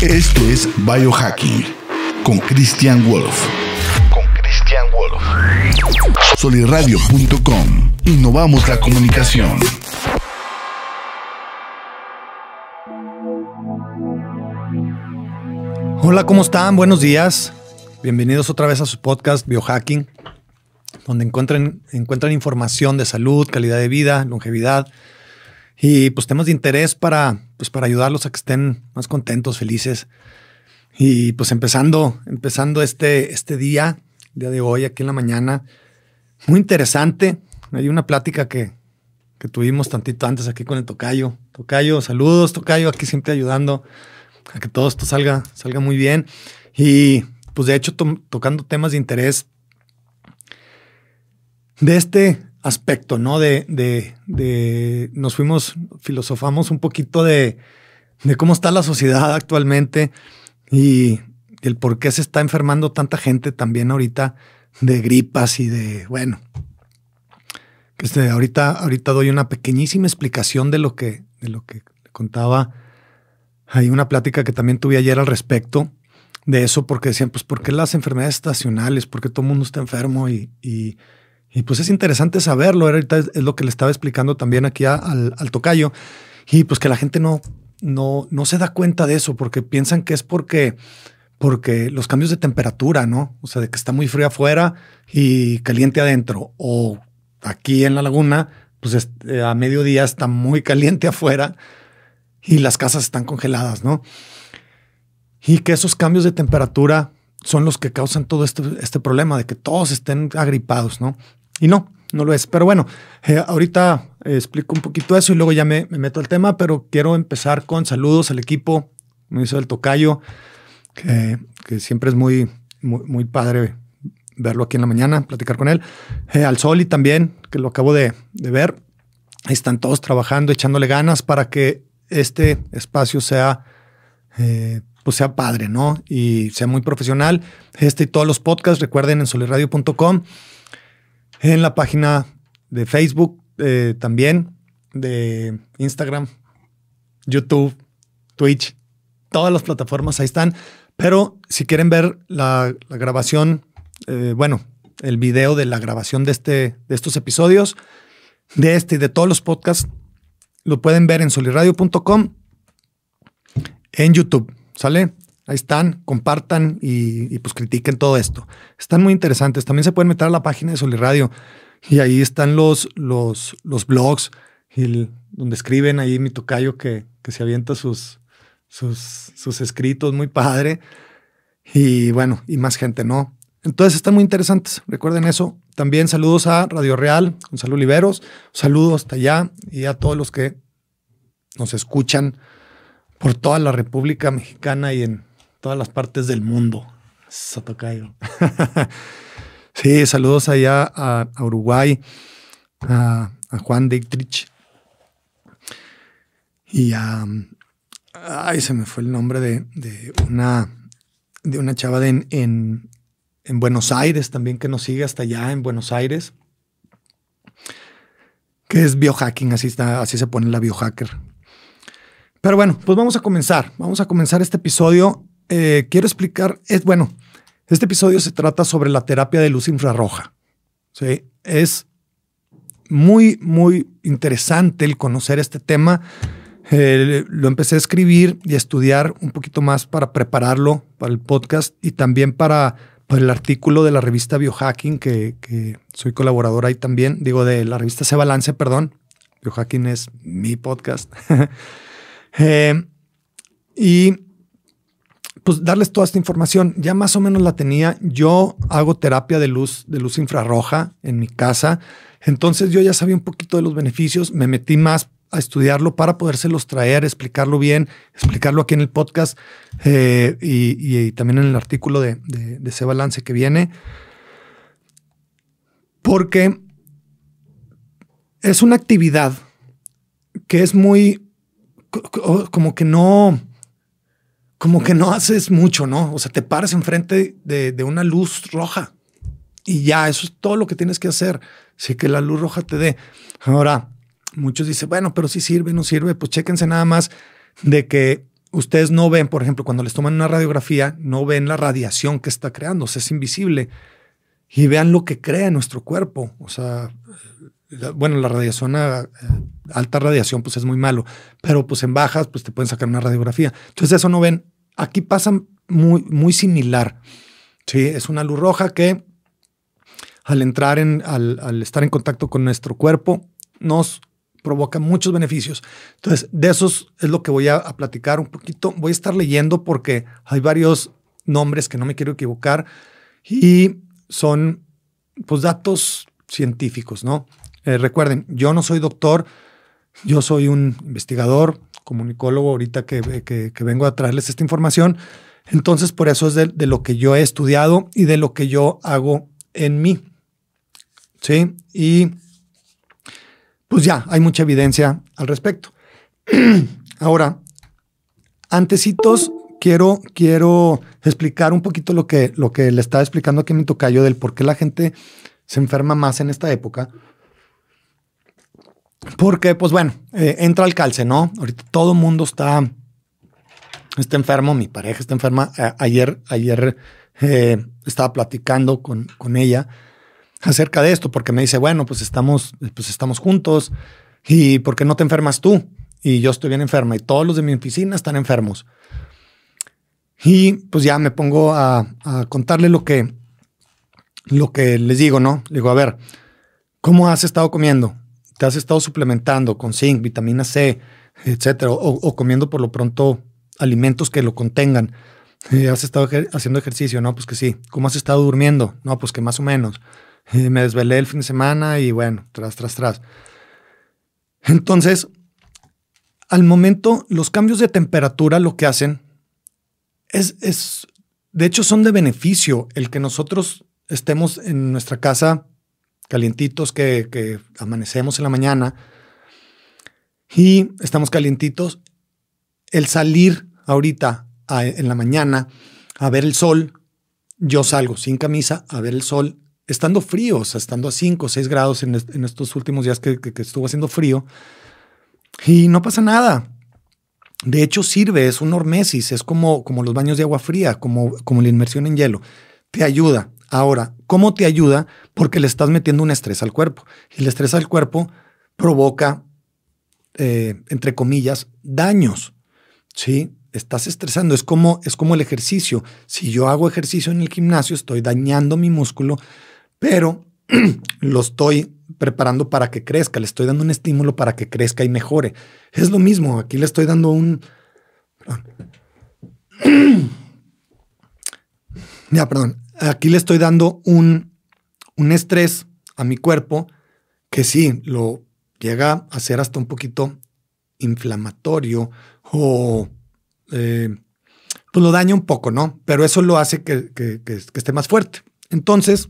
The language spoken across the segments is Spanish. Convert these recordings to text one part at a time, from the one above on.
Esto es Biohacking con Christian Wolf. Con Christian Wolf. Soliradio.com. Innovamos la comunicación. Hola, ¿cómo están? Buenos días. Bienvenidos otra vez a su podcast Biohacking, donde encuentran, encuentran información de salud, calidad de vida, longevidad y pues temas de interés para, pues, para ayudarlos a que estén más contentos, felices. Y pues empezando, empezando este, este día, día de hoy, aquí en la mañana, muy interesante. Hay una plática que, que tuvimos tantito antes aquí con el Tocayo. Tocayo, saludos, Tocayo, aquí siempre ayudando a que todo esto salga, salga muy bien. Y pues de hecho tocando temas de interés de este aspecto, ¿no? De, de, de, nos fuimos, filosofamos un poquito de, de cómo está la sociedad actualmente y el por qué se está enfermando tanta gente también ahorita de gripas y de, bueno, este, ahorita, ahorita doy una pequeñísima explicación de lo que, de lo que contaba hay una plática que también tuve ayer al respecto de eso, porque decían, pues, ¿por qué las enfermedades estacionales? ¿Por qué todo el mundo está enfermo? Y, pues es interesante saberlo. Ahorita es, lo que le estaba explicando también aquí al, al, tocayo. Y pues que la gente no, no, no se da cuenta de eso, porque piensan que es porque, porque los cambios de temperatura, ¿no? O sea, de que está muy frío afuera y caliente adentro. O aquí en la laguna, pues eh, a mediodía está muy caliente afuera y las casas están congeladas, ¿no? Y que esos cambios de temperatura son los que causan todo este, este problema de que todos estén agripados, ¿no? Y no, no lo es. Pero bueno, eh, ahorita explico un poquito eso y luego ya me, meto al tema, pero quiero empezar con saludos al equipo, me hizo el tocayo, que, siempre es muy, muy, padre verlo aquí en la mañana, platicar con él. Eh, al Soli también, que lo acabo de, de ver. Están todos trabajando, echándole ganas para que este espacio sea, eh, pues sea padre, ¿no? Y sea muy profesional. Este y todos los podcasts, recuerden en soliradio.com, en la página de Facebook eh, también, de Instagram, YouTube, Twitch, todas las plataformas ahí están. Pero si quieren ver la, grabación, eh, bueno, el video de la grabación de, este, de estos episodios, de este y de todos los podcasts, lo pueden ver en soliradio.com, en YouTube, ¿sale? Ahí están, compartan y, pues critiquen todo esto. Están muy interesantes. También se pueden meter a la página de Soliradio y ahí están los, los, los blogs donde escriben ahí mi tocayo que, que se avienta sus, sus, sus escritos, muy padre. Y bueno, y más gente, ¿no? Entonces están muy interesantes. Recuerden eso. También saludos a Radio Real, Gonzalo Oliveros. Saludos hasta allá y a todos los que nos escuchan por toda la República Mexicana y en todas las partes del mundo. Sotocayo. sí, saludos allá a, Uruguay, a, Juan Dietrich y a. Ay, se me fue el nombre de, de una, de una chava de, en, en Buenos Aires también que nos sigue hasta allá en Buenos Aires, que es biohacking, así, está, así se pone la biohacker. Pero bueno, pues vamos a comenzar, vamos a comenzar este episodio. Eh, quiero explicar, es bueno, este episodio se trata sobre la terapia de luz infrarroja. ¿sí? Es muy, muy interesante el conocer este tema. Eh, lo empecé a escribir y a estudiar un poquito más para prepararlo para el podcast y también para por el artículo de la revista Biohacking, que, soy colaborador ahí también, digo, de la revista Se Balance, perdón. Biohacking es mi podcast. Eh, y pues darles toda esta información. Ya más o menos la tenía. Yo hago terapia de luz, de luz infrarroja en mi casa. Entonces yo ya sabía un poquito de los beneficios. Me metí más a estudiarlo para podérselos traer, explicarlo bien, explicarlo aquí en el podcast eh, y, también en el artículo de, ese balance que viene. Porque es una actividad que es muy como que no, como que no haces mucho, ¿no? O sea, te paras enfrente de, una luz roja y ya, eso es todo lo que tienes que hacer. Sí que la luz roja te dé. Ahora, muchos dicen, bueno, pero si sirve, no sirve, pues chéquense nada más de que ustedes no ven, por ejemplo, cuando les toman una radiografía, no ven la radiación que está creando, o sea, es invisible. Y vean lo que crea nuestro cuerpo. O sea, bueno, la radiación, a, eh, alta radiación, pues es muy malo, pero pues en bajas, pues te pueden sacar una radiografía. Entonces eso no ven. Aquí pasa muy, muy similar. Sí, es una luz roja que al entrar en, al, estar en contacto con nuestro cuerpo, nos provoca muchos beneficios. Entonces, de esos es lo que voy a, a, platicar un poquito. Voy a estar leyendo porque hay varios nombres que no me quiero equivocar y son pues datos científicos, ¿no? Eh, recuerden, yo no soy doctor, yo soy un investigador, comunicólogo, ahorita que, vengo a traerles esta información. Entonces, por eso es de, lo que yo he estudiado y de lo que yo hago en mí. ¿Sí? Y pues ya, hay mucha evidencia al respecto. Ahora, antecitos, quiero, quiero explicar un poquito lo que, lo que le estaba explicando aquí en mi tocayo del por qué la gente se enferma más en esta época. Porque, pues bueno, eh, entra el calce, ¿no? Ahorita todo el mundo está, está enfermo, mi pareja está enferma. ayer, ayer eh, estaba platicando con, con ella acerca de esto, porque me dice, bueno, pues estamos, pues estamos juntos y ¿por qué no te enfermas tú? Y yo estoy bien enferma y todos los de mi oficina están enfermos. Y pues ya me pongo a, a contarle lo que, lo que les digo, ¿no? Le digo, a ver, ¿cómo has estado comiendo? ¿Te has estado suplementando con zinc, vitamina C, etcétera? O, comiendo por lo pronto alimentos que lo contengan. Eh, ¿Has estado haciendo ejercicio? No, pues que sí. ¿Cómo has estado durmiendo? No, pues que más o menos. Eh, me desvelé el fin de semana y bueno, tras, tras, tras. Entonces, al momento, los cambios de temperatura lo que hacen es, es, de hecho, son de beneficio el que nosotros estemos en nuestra casa calientitos, que, amanecemos en la mañana y estamos calientitos. El salir ahorita en la mañana a ver el sol, yo salgo sin camisa a ver el sol, estando frío, estando a 5 o 6 grados en, en, estos últimos días que, que, estuvo haciendo frío, y no pasa nada. De hecho, sirve, es un hormesis, es como, como los baños de agua fría, como, como la inmersión en hielo. Te ayuda. Ahora, ¿cómo te ayuda? Porque le estás metiendo un estrés al cuerpo. Y el estrés al cuerpo provoca, eh, entre comillas, daños. ¿Sí? Estás estresando. Es como, es como el ejercicio. Si yo hago ejercicio en el gimnasio, estoy dañando mi músculo, pero lo estoy preparando para que crezca. Le estoy dando un estímulo para que crezca y mejore. Es lo mismo. Aquí le estoy dando un. ya, perdón aquí le estoy dando un, un estrés a mi cuerpo que sí, lo llega a ser hasta un poquito inflamatorio o eh, pues lo daña un poco, ¿no? Pero eso lo hace que, que, esté más fuerte. Entonces,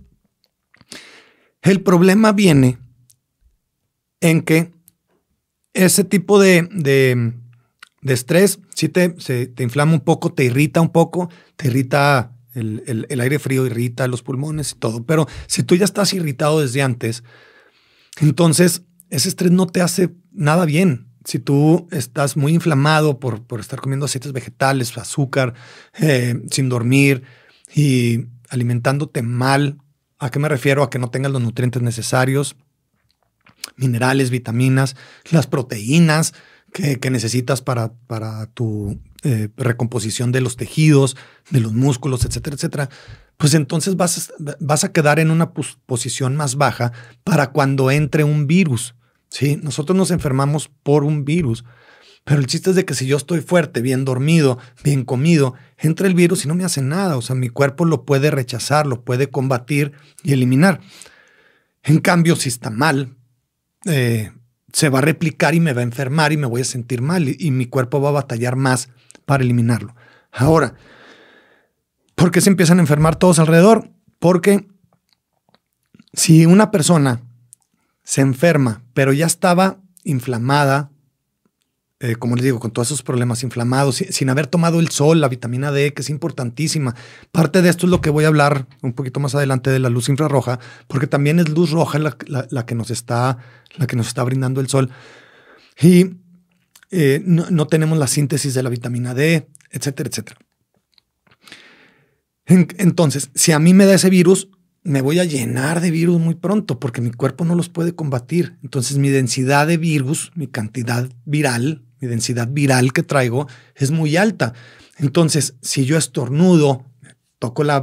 el problema viene en que ese tipo de, de, estrés sí te, se, te inflama un poco, te irrita un poco, te irrita el, aire frío irrita los pulmones y todo. Pero si tú ya estás irritado desde antes, entonces ese estrés no te hace nada bien. Si tú estás muy inflamado por, por estar comiendo aceites vegetales, azúcar, eh, sin dormir y alimentándote mal, ¿a qué me refiero? A que no tengas los nutrientes necesarios, minerales, vitaminas, las proteínas que, que necesitas para, para tu eh, recomposición de los tejidos, de los músculos, etcétera, etcétera, pues entonces vas, vas a quedar en una posición más baja para cuando entre un virus. ¿sí? Nosotros nos enfermamos por un virus. Pero el chiste es de que si yo estoy fuerte, bien dormido, bien comido, entra el virus y no me hace nada. O sea, mi cuerpo lo puede rechazar, lo puede combatir y eliminar. En cambio, si está mal, eh, se va a replicar y me va a enfermar y me voy a sentir mal y mi cuerpo va a batallar más para eliminarlo. Ahora, ¿por qué se empiezan a enfermar todos alrededor? Porque si una persona se enferma, pero ya estaba inflamada, eh, como les digo, con todos esos problemas inflamados, sin, haber tomado el sol, la vitamina D, que es importantísima. Parte de esto es lo que voy a hablar un poquito más adelante de la luz infrarroja, porque también es luz roja la, que, nos está, la que nos está brindando el sol. Y eh, no, tenemos la síntesis de la vitamina D, etcétera, etcétera. entonces, si a mí me da ese virus, me voy a llenar de virus muy pronto porque mi cuerpo no los puede combatir. Entonces mi densidad de virus, mi cantidad viral, mi densidad viral que traigo es muy alta. Entonces, si yo estornudo, toco la,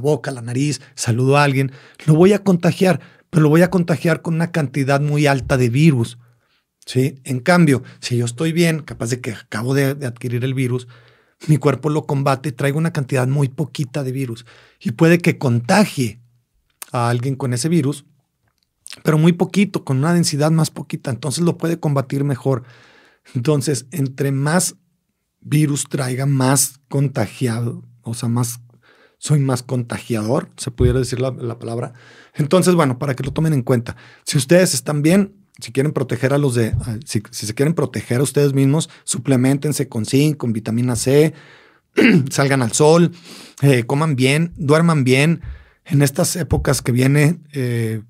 boca, la nariz, saludo a alguien, lo voy a contagiar, pero lo voy a contagiar con una cantidad muy alta de virus. ¿Sí? En cambio, si yo estoy bien, capaz de que acabo de, adquirir el virus, mi cuerpo lo combate y traigo una cantidad muy poquita de virus. Y puede que contagie a alguien con ese virus, pero muy poquito, con una densidad más poquita. Entonces lo puede combatir mejor. Entonces, entre más virus traiga, más contagiado, o sea, más soy más contagiador, se pudiera decir la, palabra. Entonces, bueno, para que lo tomen en cuenta, si ustedes están bien, si quieren proteger a los de, si, se quieren proteger a ustedes mismos, suplementense con zinc, con vitamina C, salgan al sol, eh, coman bien, duerman bien. En estas épocas que viene, eh,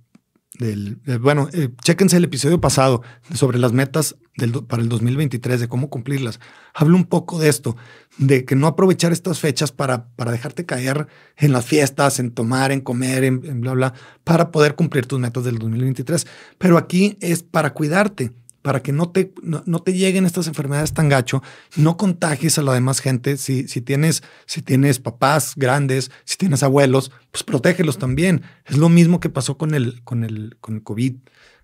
bueno, eh, chéquense el episodio pasado sobre las metas del, para el 2023, de cómo cumplirlas. Hablo un poco de esto, de que no aprovechar estas fechas para, para dejarte caer en las fiestas, en tomar, en comer, en bla, bla, para poder cumplir tus metas del 2023. Pero aquí es para cuidarte para que no te, no, te lleguen estas enfermedades tan gacho, no contagies a la demás gente. Si, si, tienes, si tienes papás grandes, si tienes abuelos, pues protégelos también. Es lo mismo que pasó con el, con el, con el COVID,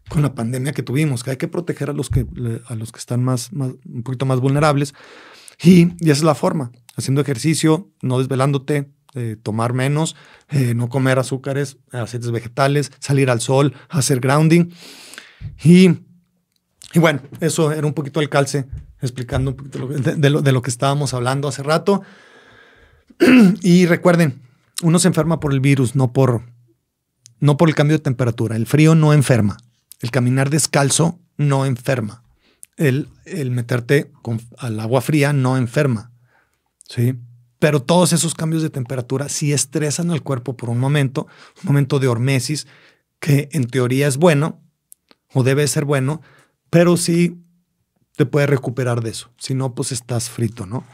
con la pandemia que tuvimos, que hay que proteger a los que, a los que están más, más, un poquito más vulnerables. Y, y esa es la forma, haciendo ejercicio, no desvelándote, eh, tomar menos, eh, no comer azúcares, aceites vegetales, salir al sol, hacer grounding. Y y bueno, eso era un poquito el calce, explicando un poquito de, lo, que estábamos hablando hace rato. y recuerden, uno se enferma por el virus, no por, no por el cambio de temperatura. El frío no enferma. El caminar descalzo no enferma. El, el meterte al agua fría no enferma. ¿sí? Pero todos esos cambios de temperatura sí estresan al cuerpo por un momento, un momento de hormesis, que en teoría es bueno o debe ser bueno, pero sí te puedes recuperar de eso. Si no, pues estás frito, ¿no?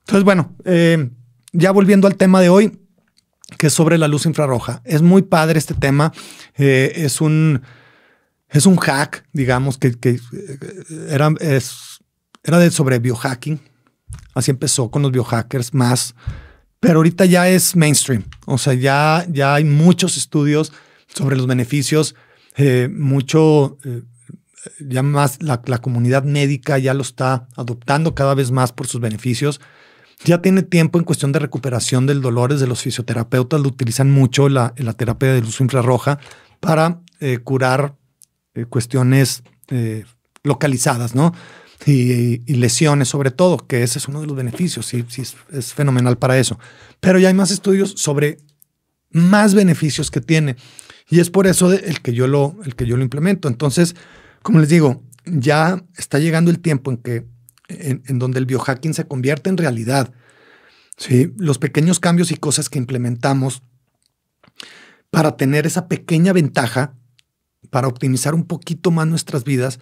Entonces, bueno, eh, ya volviendo al tema de hoy, que es sobre la luz infrarroja. Es muy padre este tema. Eh, es, un, es un hack, digamos, que, eh, era, es, era de sobre biohacking. Así empezó con los biohackers más. Pero ahorita ya es mainstream. O sea, ya, ya hay muchos estudios sobre los beneficios, mucho ya más la, comunidad médica ya lo está adoptando cada vez más por sus beneficios. Ya tiene tiempo en cuestión de recuperación del dolor, de los fisioterapeutas lo utilizan mucho la, la terapia de luz infrarroja para eh, curar eh, cuestiones eh, localizadas, ¿no? Y, lesiones sobre todo, que ese es uno de los beneficios, sí, sí es, fenomenal para eso. Pero ya hay más estudios sobre más beneficios que tiene. Y es por eso el, que yo lo, el que yo lo implemento. Entonces, como les digo, ya está llegando el tiempo en que en, donde el biohacking se convierte en realidad. ¿sí? Los pequeños cambios y cosas que implementamos para tener esa pequeña ventaja, para optimizar un poquito más nuestras vidas,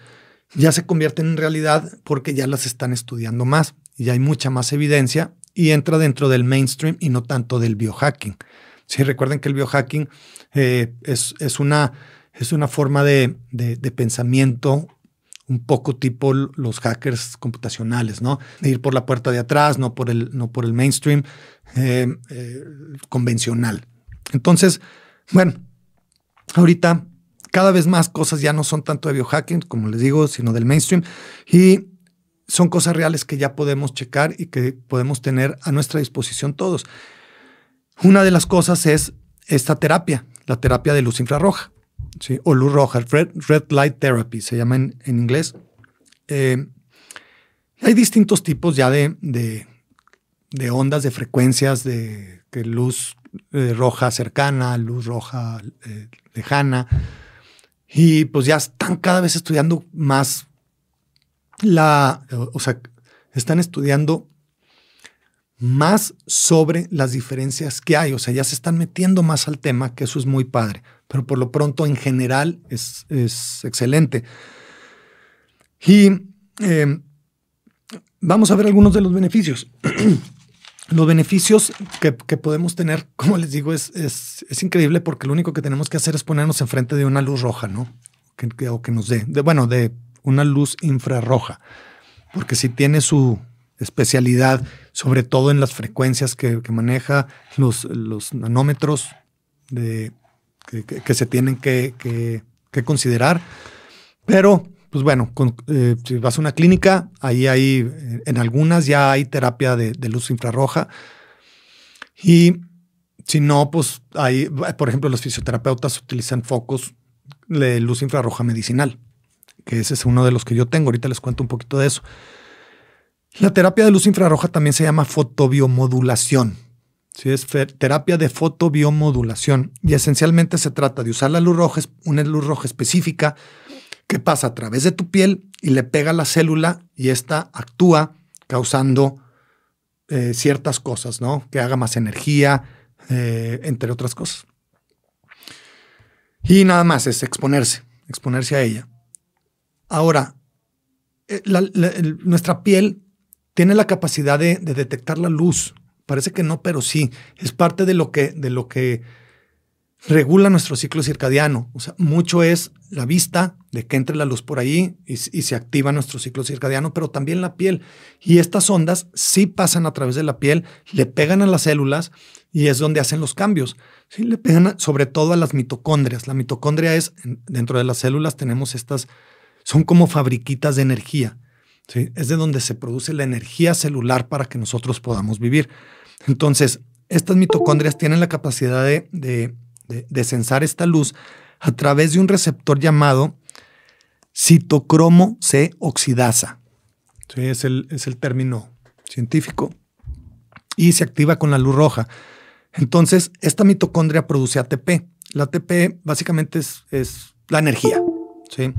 ya se convierten en realidad porque ya las están estudiando más y ya hay mucha más evidencia y entra dentro del mainstream y no tanto del biohacking. Sí, recuerden que el biohacking eh, es, es, una es una forma de, pensamiento un poco tipo los hackers computacionales, ¿no? De ir por la puerta de atrás, no por el, no por el mainstream eh, eh, convencional. Entonces, bueno, ahorita cada vez más cosas ya no son tanto de biohacking, como les digo, sino del mainstream. Y son cosas reales que ya podemos checar y que podemos tener a nuestra disposición todos. Una de las cosas es esta terapia, la terapia de luz infrarroja. ¿Sí? o luz roja, red, light therapy se llama en, inglés. Eh, hay distintos tipos ya de, de, ondas, de frecuencias, de, luz eh, roja cercana, luz roja eh, lejana. Y pues ya están cada vez estudiando más la, o sea, están estudiando más sobre las diferencias que hay. O sea, ya se están metiendo más al tema, que eso es muy padre. Pero por lo pronto, en general, es, excelente. Y em, vamos a ver algunos de los beneficios. los beneficios que, podemos tener, como les digo, es, es, increíble porque lo único que tenemos que hacer es ponernos enfrente de una luz roja, ¿no? Que, o que nos dé, bueno, de una luz infrarroja, porque si tiene su especialidad, sobre todo en las frecuencias que, maneja, los, los nanómetros de, que, se tienen que, considerar, pero pues bueno, eh, si vas a una clínica, ahí hay, en algunas ya hay terapia de, luz infrarroja. Y si no, pues hay, por ejemplo, los fisioterapeutas utilizan focos de luz infrarroja medicinal, que ese es uno de los que yo tengo. Ahorita les cuento un poquito de eso. La terapia de luz infrarroja también se llama fotobiomodulación. Sí, es terapia de fotobiomodulación y esencialmente se trata de usar la luz roja, una luz roja específica que pasa a través de tu piel y le pega a la célula y esta actúa causando eh, ciertas cosas, ¿no? Que haga más energía, eh, entre otras cosas. Y nada más es exponerse, exponerse a ella. Ahora, eh, nuestra piel tiene la capacidad de, de, detectar la luz. Parece que no, pero sí. Es parte de lo que, de lo que regula nuestro ciclo circadiano. O sea, mucho es la vista, de que entre la luz por ahí y, se activa nuestro ciclo circadiano, pero también la piel. Y estas ondas sí pasan a través de la piel, le pegan a las células y es donde hacen los cambios. Sí, le pegan sobre todo a las mitocondrias. La mitocondria es, dentro de las células tenemos estas, son como fabriquitas de energía. ¿sí? Es de donde se produce la energía celular para que nosotros podamos vivir. Entonces, estas mitocondrias tienen la capacidad de de, censar esta luz a través de un receptor llamado citocromo C oxidasa. es, el, es el término científico. Y se activa con la luz roja. Entonces, esta mitocondria produce ATP. La ATP básicamente es, es la energía. ¿sí?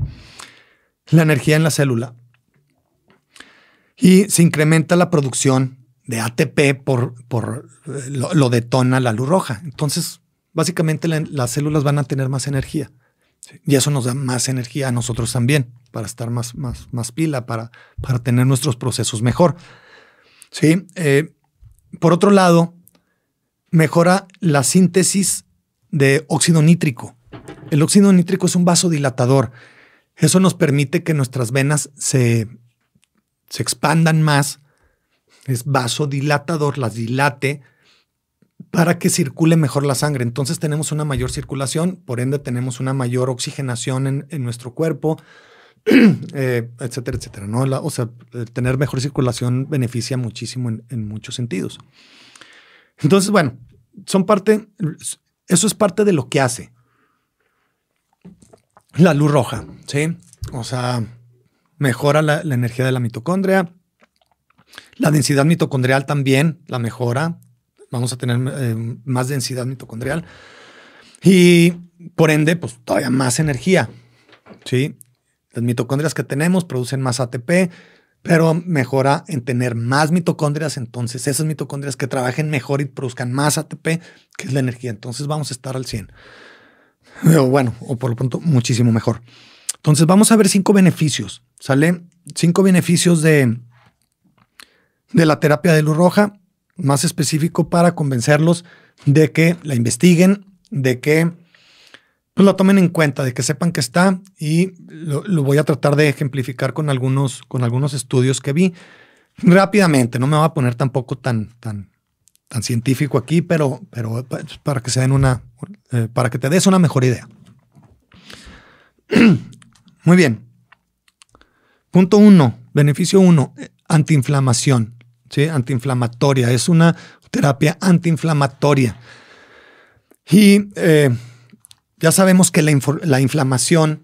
La energía en la célula. Y se incrementa la producción de ATP por, por eh, lo, lo detona la luz roja. Entonces, básicamente las células van a tener más energía. Y eso nos da más energía a nosotros también, para estar más, más, más pila, para, para tener nuestros procesos mejor. ¿Sí? Eh, por otro lado, mejora la síntesis de óxido nítrico. El óxido nítrico es un vasodilatador. Eso nos permite que nuestras venas se, se expandan más. Es vasodilatador, las dilate para que circule mejor la sangre. Entonces tenemos una mayor circulación, por ende tenemos una mayor oxigenación en, nuestro cuerpo, eh, etcétera, etcétera. ¿no? o sea, tener mejor circulación beneficia muchísimo en, muchos sentidos. Entonces, bueno, son parte, eso es parte de lo que hace la luz roja, ¿sí? O sea, mejora la energía de la mitocondria. La densidad mitocondrial también la mejora, vamos a tener eh, más densidad mitocondrial y por ende, pues todavía más energía. ¿sí? Las mitocondrias que tenemos producen más ATP, pero mejora en tener más mitocondrias. Entonces, esas mitocondrias que trabajen mejor y produzcan más ATP, que es la energía. Entonces, vamos a estar al 100. O bueno, o por lo pronto, muchísimo mejor. Entonces, vamos a ver cinco beneficios. ¿Sale? Cinco beneficios de, de la terapia de luz roja más específico para convencerlos de que la investiguen, de que pues, la tomen en cuenta, de que sepan que está y lo, voy a tratar de ejemplificar con algunos, con algunos estudios que vi rápidamente. No me voy a poner tampoco tan, tan, tan científico aquí, pero, pero pues, para que se den una, eh, para que te des una mejor idea. Muy bien. Punto uno, beneficio uno, antiinflamación. ¿Sí? antiinflamatoria, es una terapia antiinflamatoria. Y eh, ya sabemos que la, inflamación,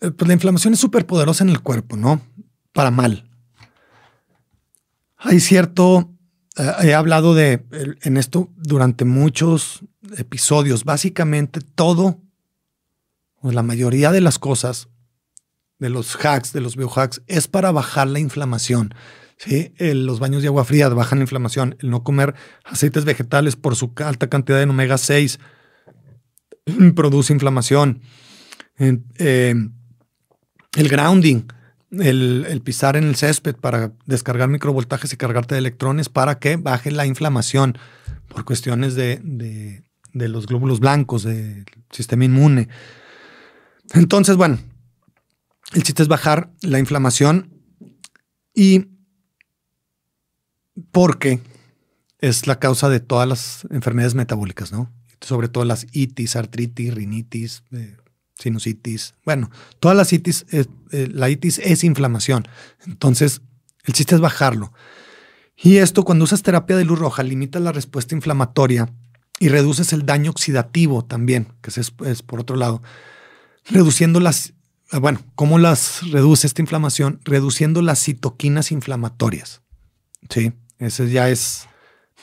eh, pues la inflamación es súper poderosa en el cuerpo, ¿no? Para mal. Hay cierto, eh, he hablado de en esto durante muchos episodios. Básicamente todo, o la mayoría de las cosas, de los hacks, de los biohacks, es para bajar la inflamación. ¿Sí? los baños de agua fría bajan la inflamación. El no comer aceites vegetales por su alta cantidad de omega 6 produce inflamación. Eh, el grounding el, pisar en el césped para descargar microvoltajes y cargarte de electrones para que baje la inflamación por cuestiones de, de los glóbulos blancos, del sistema inmune. Entonces, bueno, el chiste es bajar la inflamación y porque es la causa de todas las enfermedades metabólicas, ¿no? Sobre todo las itis, artritis, rinitis, eh, sinusitis. Bueno, todas las itis, eh, la itis es inflamación. Entonces, el chiste es bajarlo. Y esto, cuando usas terapia de luz roja, limita la respuesta inflamatoria y reduces el daño oxidativo también, que es, es por otro lado, reduciendo las, bueno, ¿cómo las reduce esta inflamación? Reduciendo las citoquinas inflamatorias. Sí, ese ya es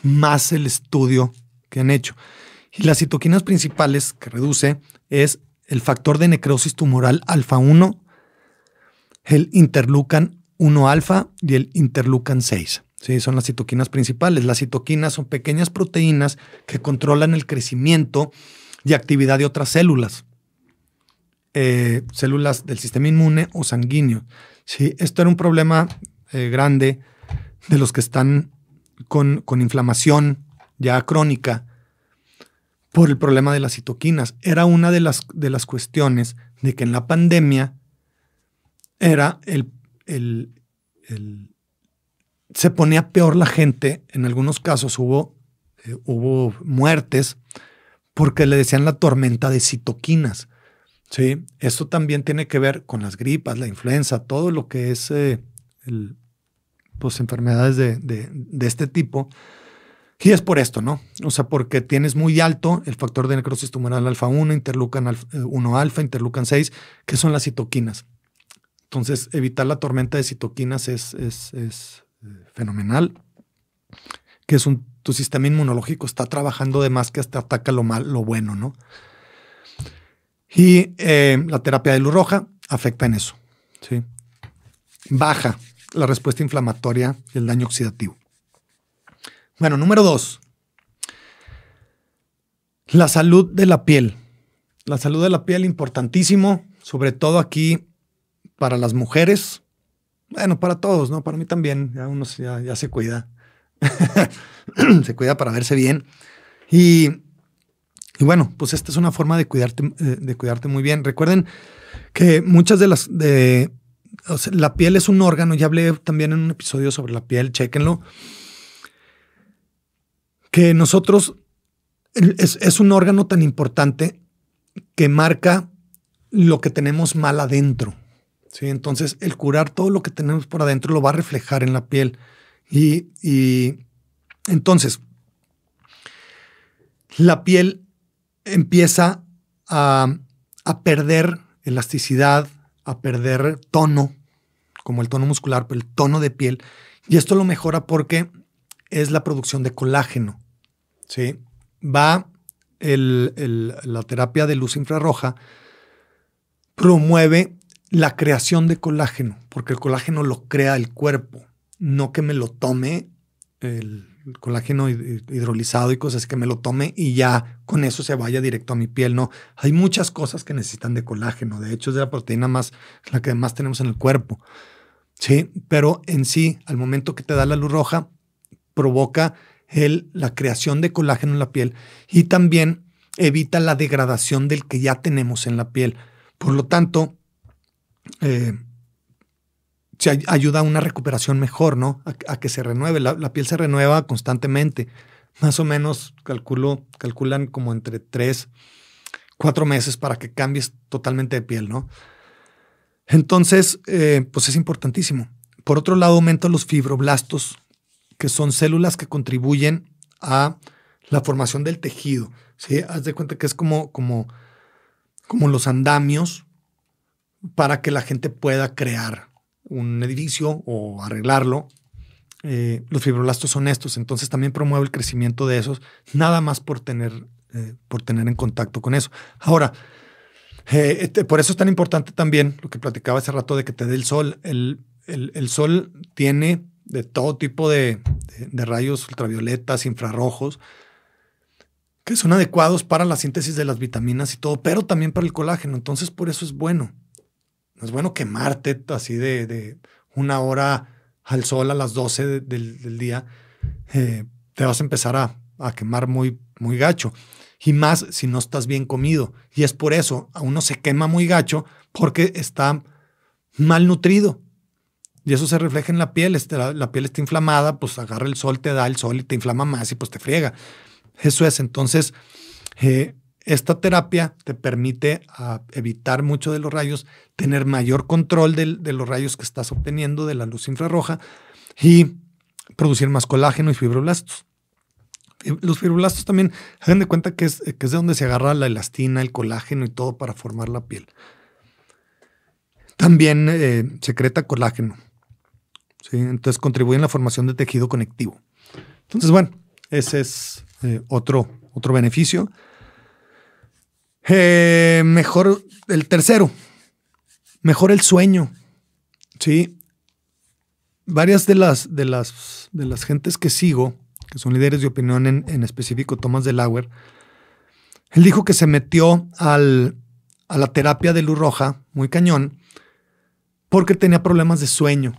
más el estudio que han hecho. Y las citoquinas principales que reduce es el factor de necrosis tumoral alfa 1, el interleucan 1 alfa y el interleucan 6. Sí, son las citoquinas principales. Las citoquinas son pequeñas proteínas que controlan el crecimiento y actividad de otras células. Eh, células del sistema inmune o sanguíneo. Sí, esto era un problema eh, grande de los que están con, con inflamación ya crónica por el problema de las citoquinas. Era una de las, de las cuestiones de que en la pandemia era el, el, se ponía peor la gente. En algunos casos hubo, eh, hubo muertes porque le decían la tormenta de citoquinas. ¿sí? Esto también tiene que ver con las gripas, la influenza, todo lo que es eh, pues, enfermedades de, de este tipo y es por esto, ¿no? O sea, porque tienes muy alto el factor de necrosis tumoral alfa 1, interlucan 1 eh, alfa, interlucan 6, que son las citoquinas. Entonces, evitar la tormenta de citoquinas es, es, es eh, fenomenal. Que es un, tu sistema inmunológico está trabajando de más que hasta ataca lo mal, lo bueno, ¿no? Y eh, la terapia de luz roja afecta en eso. ¿sí? Baja la respuesta inflamatoria y el daño oxidativo. Bueno, número dos. La salud de la piel. La salud de la piel importantísimo, sobre todo aquí para las mujeres. Bueno, para todos, ¿no? Para mí también. Ya uno ya, se cuida. se cuida para verse bien. Y, bueno, pues esta es una forma de cuidarte, eh, de cuidarte muy bien. Recuerden que muchas de las de la piel es un órgano, ya hablé también en un episodio sobre la piel, chéquenlo que nosotros es, un órgano tan importante que marca lo que tenemos mal adentro. ¿sí? Entonces, el curar todo lo que tenemos por adentro lo va a reflejar en la piel. Y, y entonces, la piel empieza a, a, perder elasticidad, a perder tono, como el tono muscular, pero el tono de piel. Y esto lo mejora porque es la producción de colágeno. ¿sí? Va la terapia de luz infrarroja, promueve la creación de colágeno, porque el colágeno lo crea el cuerpo, no que me lo tome el colágeno hidrolizado y cosas que me lo tome y ya con eso se vaya directo a mi piel. No, hay muchas cosas que necesitan de colágeno. De hecho, es de la proteína más, la que más tenemos en el cuerpo. Sí, pero en sí, al momento que te da la luz roja, provoca el, la creación de colágeno en la piel y también evita la degradación del que ya tenemos en la piel. Por lo tanto, eh, se ayuda a una recuperación mejor, ¿no? A, que se renueve. La, piel se renueva constantemente. Más o menos, calculo, calculan como entre tres, cuatro meses para que cambies totalmente de piel, ¿no? Entonces, eh, pues es importantísimo. Por otro lado, aumenta los fibroblastos que son células que contribuyen a la formación del tejido. ¿sí? Haz de cuenta que es como, como, como los andamios para que la gente pueda crear un edificio o arreglarlo. Eh, los fibroblastos son estos, entonces también promueve el crecimiento de esos, nada más por tener, eh, por tener en contacto con eso. Ahora, eh, este, por eso es tan importante también lo que platicaba hace rato de que te dé el sol. El, el, el sol tiene de todo tipo de, rayos ultravioletas, infrarrojos, que son adecuados para la síntesis de las vitaminas y todo, pero también para el colágeno. Entonces, por eso es bueno. Es bueno quemarte así de, una hora al sol a las 12 del, día. Eh, te vas a empezar a, quemar muy, muy gacho. Y más si no estás bien comido. Y es por eso, a uno se quema muy gacho porque está mal nutrido. Y eso se refleja en la piel. Este, la, piel está inflamada, pues agarra el sol, te da el sol y te inflama más y pues te friega. Eso es. Entonces, eh, esta terapia te permite ah, evitar mucho de los rayos, tener mayor control de, los rayos que estás obteniendo de la luz infrarroja y producir más colágeno y fibroblastos. Los fibroblastos también, hagan de cuenta que es, que es de donde se agarra la elastina, el colágeno y todo para formar la piel. También eh, secreta colágeno. Entonces contribuye en la formación de tejido conectivo. Entonces, bueno, ese es eh, otro, otro beneficio. Eh, mejor el tercero, mejor el sueño. Sí. Varias de las, de las, de las gentes que sigo, que son líderes de opinión en, específico, Thomas Delauer, él dijo que se metió al, a la terapia de luz roja, muy cañón, porque tenía problemas de sueño.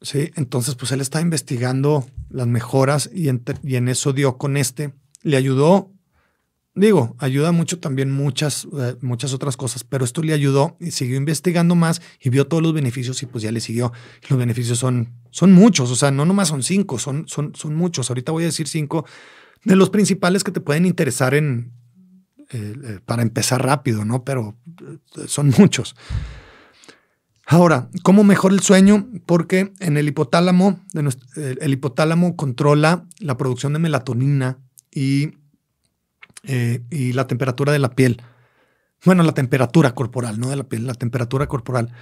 ¿sí? Entonces, pues él estaba investigando las mejoras y y en eso dio con este. Le ayudó Digo, ayuda mucho también muchas, eh, muchas otras cosas, pero esto le ayudó y siguió investigando más y vio todos los beneficios y pues ya le siguió. Los beneficios son, son muchos, o sea, no nomás son cinco, son, son, son muchos. Ahorita voy a decir cinco de los principales que te pueden interesar en, eh, eh, para empezar rápido, ¿no? Pero son muchos. Ahora, ¿cómo mejora el sueño? Porque en el hipotálamo, el hipotálamo controla la producción de melatonina y eh, y la temperatura de la piel. Bueno, la temperatura corporal, no de la piel, la temperatura corporal.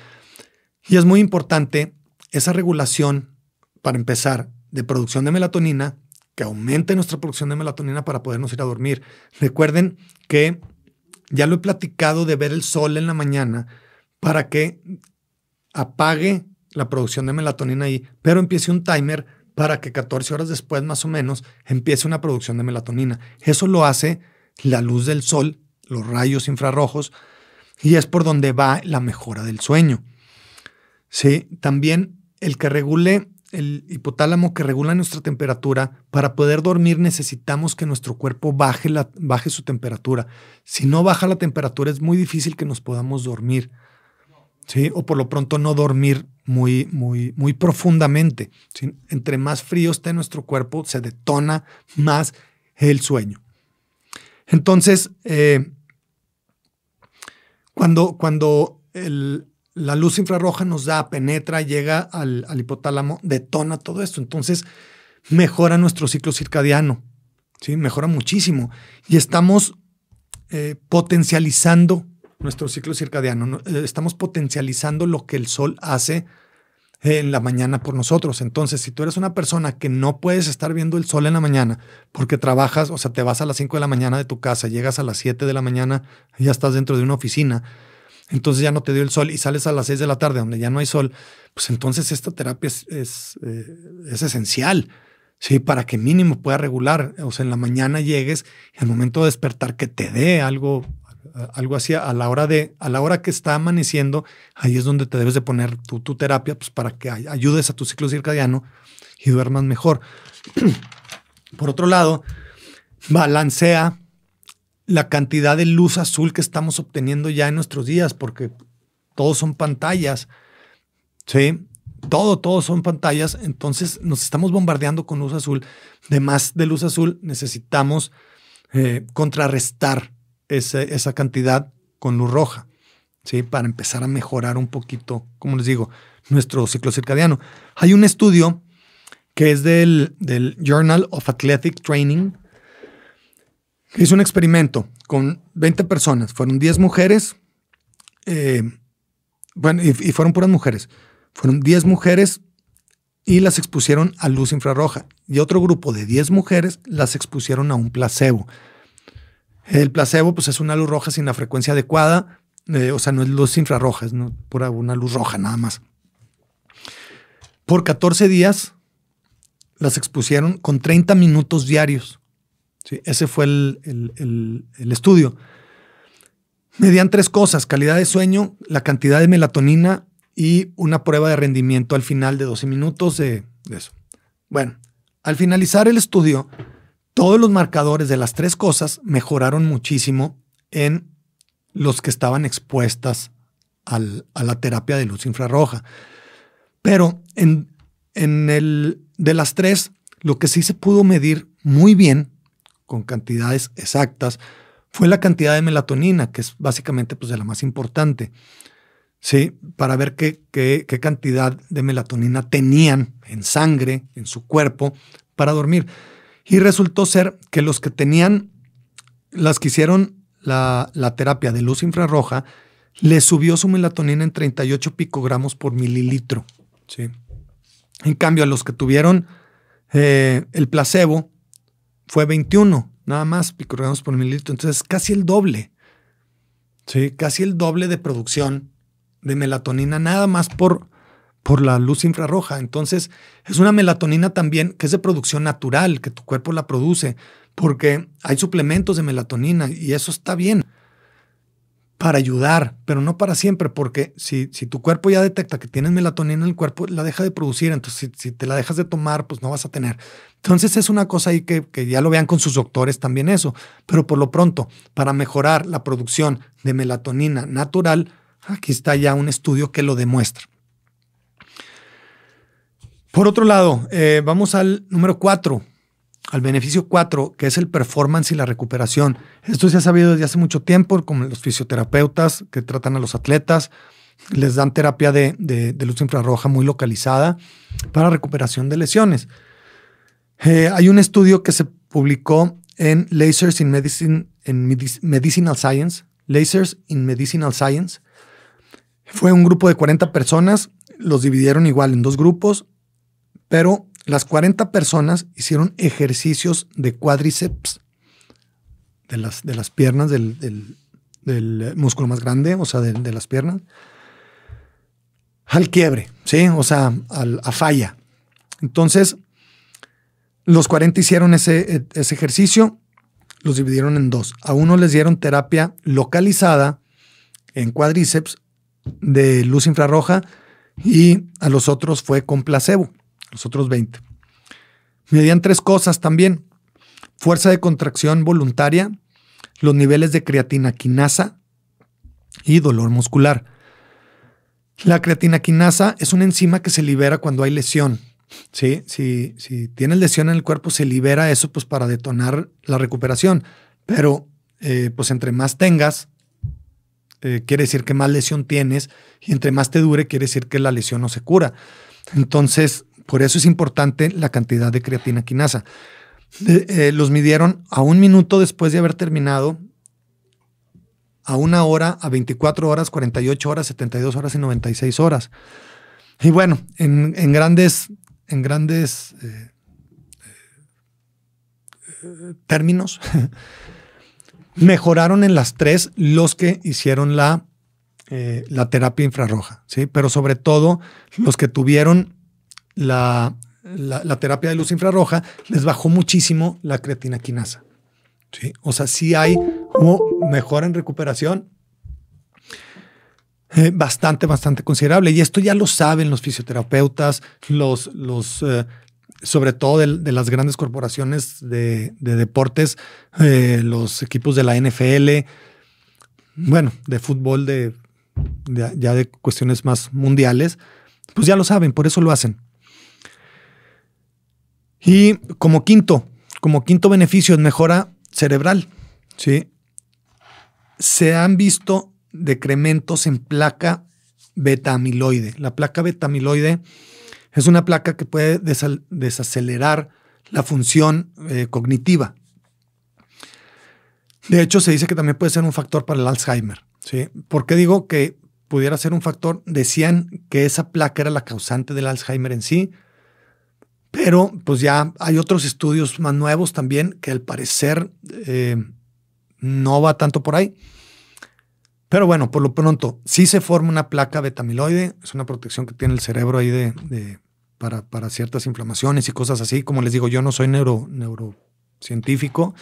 Y es muy importante esa regulación, para empezar, de producción de melatonina, que aumente nuestra producción de melatonina para podernos ir a dormir. Recuerden que ya lo he platicado de ver el sol en la mañana para que apague la producción de melatonina ahí, pero empiece un timer para que 14 horas después más o menos empiece una producción de melatonina. Eso lo hace la luz del sol, los rayos infrarrojos, y es por donde va la mejora del sueño. Sí, también el que regule el hipotálamo que regula nuestra temperatura, para poder dormir necesitamos que nuestro cuerpo baje, la, baje su temperatura. Si no baja la temperatura es muy difícil que nos podamos dormir. ¿Sí? O por lo pronto no dormir muy, muy, muy profundamente. Entre más frío esté nuestro cuerpo, se detona más el sueño. Entonces, eh, cuando, cuando la luz infrarroja nos da, penetra, llega al, hipotálamo, detona todo esto. Entonces, mejora nuestro ciclo circadiano, ¿sí? mejora muchísimo. Y estamos eh, potencializando nuestro ciclo circadiano, eh, estamos potencializando lo que el sol hace en la mañana por nosotros. Entonces, si tú eres una persona que no puedes estar viendo el sol en la mañana porque trabajas, o sea, te vas a las 5 de la mañana de tu casa, llegas a las 7 de la mañana, y ya estás dentro de una oficina, entonces ya no te dio el sol y sales a las 6 de la tarde donde ya no hay sol, pues entonces esta terapia es, es, eh, es esencial. Sí, para que mínimo pueda regular, o sea, en la mañana llegues y al momento de despertar que te dé algo algo así a la hora de a la hora que está amaneciendo ahí es donde te debes de poner tu, tu terapia pues para que ayudes a tu ciclo circadiano y duermas mejor por otro lado balancea la cantidad de luz azul que estamos obteniendo ya en nuestros días porque todos son pantallas sí todo, todo son pantallas, entonces nos estamos bombardeando con luz azul. De más de luz azul necesitamos eh, contrarrestar esa cantidad con luz roja, ¿sí? Para empezar a mejorar un poquito, como les digo, nuestro ciclo circadiano. Hay un estudio que es del, del Journal of Athletic Training, que hizo un experimento con 20 personas. Fueron 10 mujeres, eh, bueno, y, y, fueron puras mujeres. Fueron 10 mujeres y las expusieron a luz infrarroja. Y otro grupo de 10 mujeres las expusieron a un placebo. El placebo, pues es una luz roja sin la frecuencia adecuada, eh, o sea, no es luz infrarroja, es pura una luz roja nada más. Por 14 días las expusieron con 30 minutos diarios. ¿sí? Ese fue el, el, estudio. Medían tres cosas, calidad de sueño, la cantidad de melatonina y una prueba de rendimiento al final de 12 minutos de eso. Bueno, al finalizar el estudio, todos los marcadores de las tres cosas mejoraron muchísimo en los que estaban expuestas a la terapia de luz infrarroja. Pero en, en el de las tres, lo que sí se pudo medir muy bien, con cantidades exactas, fue la cantidad de melatonina, que es básicamente pues, de la más importante. Sí, para ver qué, qué, qué cantidad de melatonina tenían en sangre, en su cuerpo, para dormir. Y resultó ser que los que tenían, las que hicieron la, la terapia de luz infrarroja, le subió su melatonina en 38 picogramos por mililitro. ¿sí? En cambio, a los que tuvieron eh, el placebo fue 21, nada más picogramos por mililitro. Entonces, casi el doble. ¿sí? Casi el doble de producción de melatonina, nada más por, por la luz infrarroja. Entonces, es una melatonina también que es de producción natural, que tu cuerpo la produce, porque hay suplementos de melatonina y eso está bien para ayudar, pero no para siempre, porque si, si tu cuerpo ya detecta que tienes melatonina en el cuerpo, la deja de producir, entonces si, te la dejas de tomar, pues no vas a tener. Entonces es una cosa ahí que, que ya lo vean con sus doctores también eso, pero por lo pronto, para mejorar la producción de melatonina natural, aquí está ya un estudio que lo demuestra. Por otro lado, eh, vamos al número cuatro, al beneficio 4, que es el performance y la recuperación. Esto se ha sabido desde hace mucho tiempo, como los fisioterapeutas que tratan a los atletas, les dan terapia de, luz infrarroja muy localizada para recuperación de lesiones. Eh, hay un estudio que se publicó en Lasers in Medicine, en Medicinal Science, Lasers in Medicinal Science. Fue un grupo de 40 personas, los dividieron igual en dos grupos, pero las 40 personas hicieron ejercicios de cuádriceps, de las, de las piernas, del, músculo más grande, o sea, de, las piernas, al quiebre, ¿sí? O sea, a falla. Entonces, los 40 hicieron ese, ese ejercicio, los dividieron en dos. A uno les dieron terapia localizada en cuádriceps de luz infrarroja y a los otros fue con placebo los otros 20. Medían tres cosas también. Fuerza de contracción voluntaria, los niveles de creatina quinasa y dolor muscular. La creatina quinasa es una enzima que se libera cuando hay lesión. ¿sí? Si, si tienes lesión en el cuerpo, se libera eso pues, para detonar la recuperación. Pero eh, pues entre más tengas, eh, quiere decir que más lesión tienes y entre más te dure, quiere decir que la lesión no se cura. Entonces, por eso es importante la cantidad de creatina quinasa. Eh, los midieron a un minuto después de haber terminado, a una hora, a 24 horas, 48 horas, 72 horas y 96 horas. Y bueno, en, grandes, en grandes eh, eh, términos, mejoraron en las tres los que hicieron la, la terapia infrarroja, ¿sí? pero sobre todo los que tuvieron la, terapia de luz infrarroja, les bajó muchísimo la creatina quinasa. ¿sí? O sea, sí hay mejora en recuperación eh, bastante, bastante considerable. Y esto ya lo saben los fisioterapeutas, los, los eh, sobre todo de, las grandes corporaciones de, deportes, eh, los equipos de la NFL, bueno, de fútbol, de, ya de cuestiones más mundiales, pues ya lo saben, por eso lo hacen. Y como quinto, como quinto beneficio es mejora cerebral. ¿sí? Se han visto decrementos en placa beta-amiloide. La placa beta-amiloide es una placa que puede desacelerar la función eh, cognitiva. De hecho, se dice que también puede ser un factor para el Alzheimer. ¿sí? ¿Por qué digo que pudiera ser un factor? Decían que esa placa era la causante del Alzheimer en sí. Pero pues ya hay otros estudios más nuevos también que al parecer eh, no va tanto por ahí. Pero bueno, por lo pronto, sí se forma una placa betamiloide, es una protección que tiene el cerebro ahí de, para, ciertas inflamaciones y cosas así. Como les digo, yo no soy neuro, neurocientífico,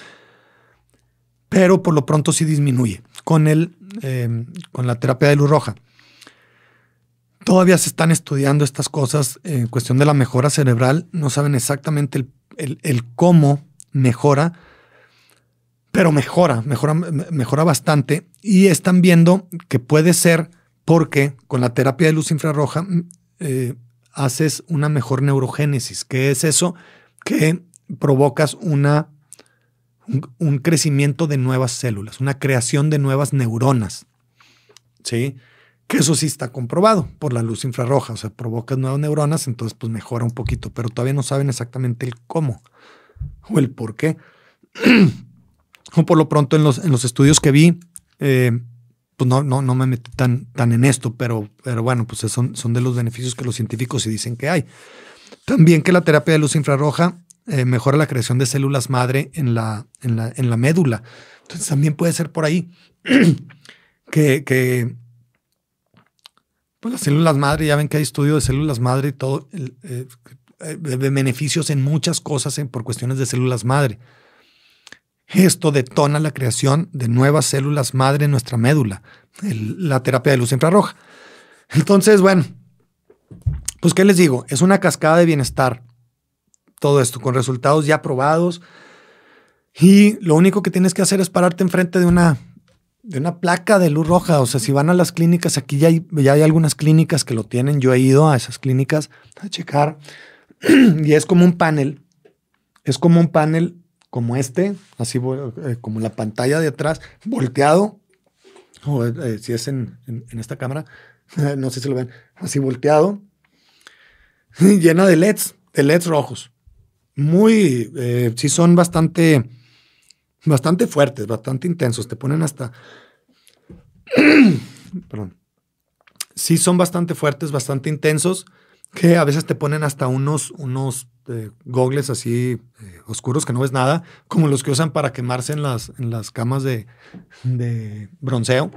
pero por lo pronto sí disminuye. con, el, em, con la terapia de luz roja. Todavía se están estudiando estas cosas en cuestión de la mejora cerebral. No saben exactamente el, cómo mejora, pero mejora, mejora, mejora bastante. Y están viendo que puede ser porque con la terapia de luz infrarroja eh, haces una mejor neurogénesis. ¿Qué es eso? Que provocas una, un, crecimiento de nuevas células, una creación de nuevas neuronas. ¿Sí? Que eso sí está comprobado por la luz infrarroja. O sea, provocas nuevas neuronas, entonces pues mejora un poquito, pero todavía no saben exactamente el cómo o el por qué. o por lo pronto en los, en los estudios que vi, eh, pues no, no, no me metí tan, tan en esto, pero, pero bueno, pues son, son de los beneficios que los científicos sí dicen que hay. También que la terapia de luz infrarroja eh, mejora la creación de células madre en la, en la, en la médula. Entonces también puede ser por ahí que, que pues las células madre, ya ven que hay estudio de células madre y todo, eh, eh, beneficios en muchas cosas por cuestiones de células madre. Esto detona la creación de nuevas células madre en nuestra médula, la terapia de luz infrarroja. Entonces, bueno, pues ¿qué les digo? Es una cascada de bienestar. Todo esto con resultados ya probados. Y lo único que tienes que hacer es pararte enfrente de una, de una placa de luz roja. O sea, si van a las clínicas, aquí ya hay, ya hay algunas clínicas que lo tienen. Yo he ido a esas clínicas a checar. y es como un panel. Es como un panel como este, así eh, como la pantalla de atrás, volteado, o eh, si es en, esta cámara, no sé si lo ven, así volteado, llena de LEDs, de LEDs rojos. Muy, eh, sí son bastante, bastante fuertes, bastante intensos, te ponen hasta, perdón, sí son bastante fuertes, bastante intensos, que a veces te ponen hasta unos, unos este, gogles así eh, oscuros que no ves nada, como los que usan para quemarse en las, en las camas de, bronceo.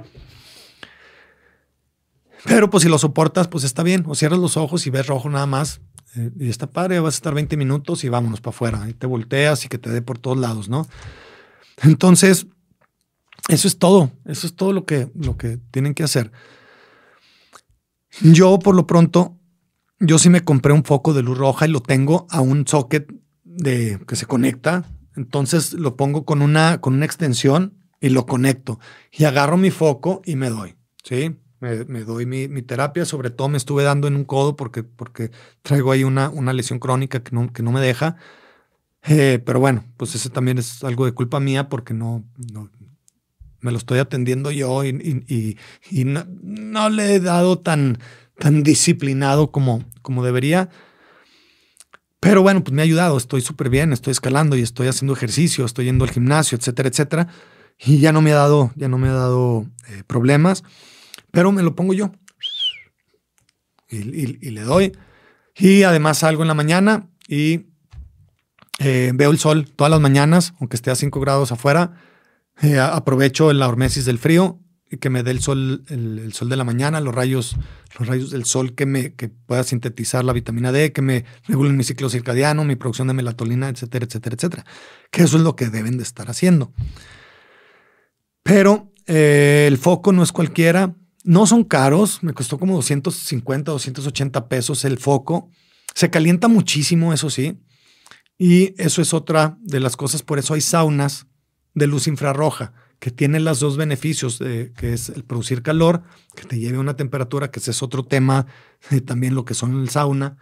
Pero pues si lo soportas, pues está bien. O cierras los ojos y ves rojo nada más. Eh, y está padre, vas a estar 20 minutos y vámonos para afuera. Y te volteas y que te dé por todos lados, ¿no? Entonces, eso es todo. Eso es todo lo que, lo que tienen que hacer. Yo, por lo pronto, yo sí me compré un foco de luz roja y lo tengo a un socket de, que se conecta. Entonces lo pongo con una, con una extensión y lo conecto. Y agarro mi foco y me doy. ¿sí? Me, doy mi, terapia. Sobre todo me estuve dando en un codo porque, porque traigo ahí una, una lesión crónica que no, que no me deja. Eh, pero bueno, pues ese también es algo de culpa mía porque no, me lo estoy atendiendo yo y, y, no, no, le he dado tan, tan disciplinado como, como debería. Pero bueno, pues me ha ayudado, estoy súper bien, estoy escalando y estoy haciendo ejercicio, estoy yendo al gimnasio, etcétera, etcétera. Y ya no me ha dado, ya no me ha dado eh, problemas, pero me lo pongo yo. Y, le doy. Y además salgo en la mañana y eh, veo el sol todas las mañanas, aunque esté a 5 grados afuera. Eh, aprovecho el hormesis del frío que me dé el sol, el, sol de la mañana, los rayos, los rayos del sol que me que pueda sintetizar la vitamina D, que me regulen mi ciclo circadiano, mi producción de melatonina, etcétera, etcétera, etcétera. Que eso es lo que deben de estar haciendo. Pero eh, el foco no es cualquiera. No son caros. Me costó como 250, 280 pesos el foco. Se calienta muchísimo, eso sí. Y eso es otra de las cosas. Por eso hay saunas de luz infrarroja que tiene los dos beneficios, que es el producir calor, que te lleve a una temperatura, que ese es otro tema, también lo que son el sauna,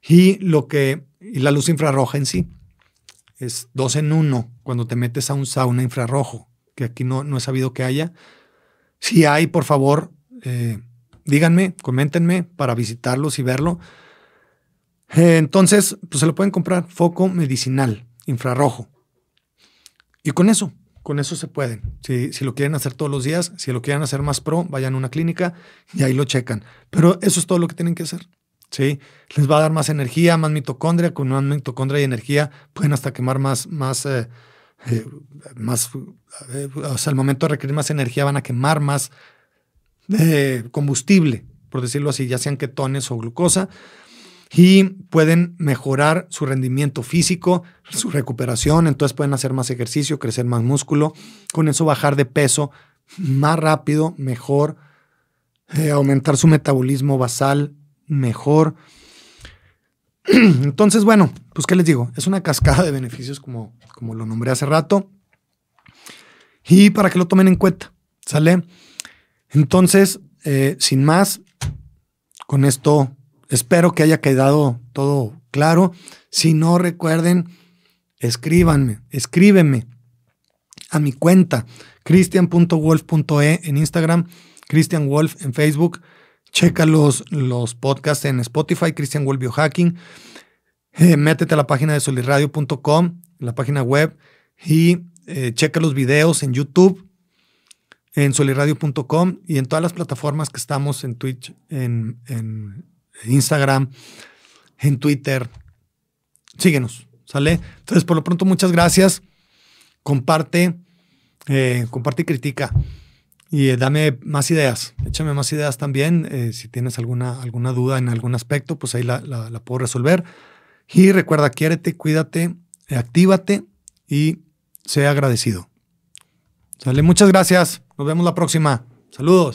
y lo que, la luz infrarroja en sí. Es dos en uno cuando te metes a un sauna infrarrojo, que aquí no, no he sabido que haya. Si hay, por favor, eh, díganme, coméntenme para visitarlos y verlo. Eh, entonces, pues se lo pueden comprar, foco medicinal, infrarrojo. Y con eso, con eso se pueden. Si, si, lo quieren hacer todos los días, si lo quieren hacer más pro, vayan a una clínica y ahí lo checan. Pero eso es todo lo que tienen que hacer. ¿sí? Les va a dar más energía, más mitocondria. Con más mitocondria y energía pueden hasta quemar más, más, eh, eh, más, o sea, al momento de requerir más energía van a quemar más combustible, por decirlo así, ya sean ketones o glucosa y pueden mejorar su rendimiento físico, su recuperación, entonces pueden hacer más ejercicio, crecer más músculo, con eso bajar de peso más rápido, mejor, eh, aumentar su metabolismo basal mejor. Entonces, bueno, pues qué les digo, es una cascada de beneficios como, como lo nombré hace rato. Y para que lo tomen en cuenta, ¿sale? Entonces, eh, sin más, con esto espero que haya quedado todo claro. Si no recuerden, escríbanme, escríbeme a mi cuenta, cristian.wolf.e en Instagram, Christian Wolf en Facebook. Checa los, los podcasts en Spotify, Christian Wolf Biohacking. Eh, métete a la página de solirradio.com, la página web, y eh, checa los videos en YouTube, en solirradio.com y en todas las plataformas que estamos en Twitch, en, en Instagram, en Twitter. Síguenos, ¿sale? Entonces, por lo pronto, muchas gracias. Comparte, eh, comparte y critica. Y eh, dame más ideas, échame más ideas también. Eh, si tienes alguna, alguna duda en algún aspecto, pues ahí la, la, puedo resolver. Y recuerda, quiérete, cuídate, actívate y sea agradecido. Sale, muchas gracias. Nos vemos la próxima. Saludos.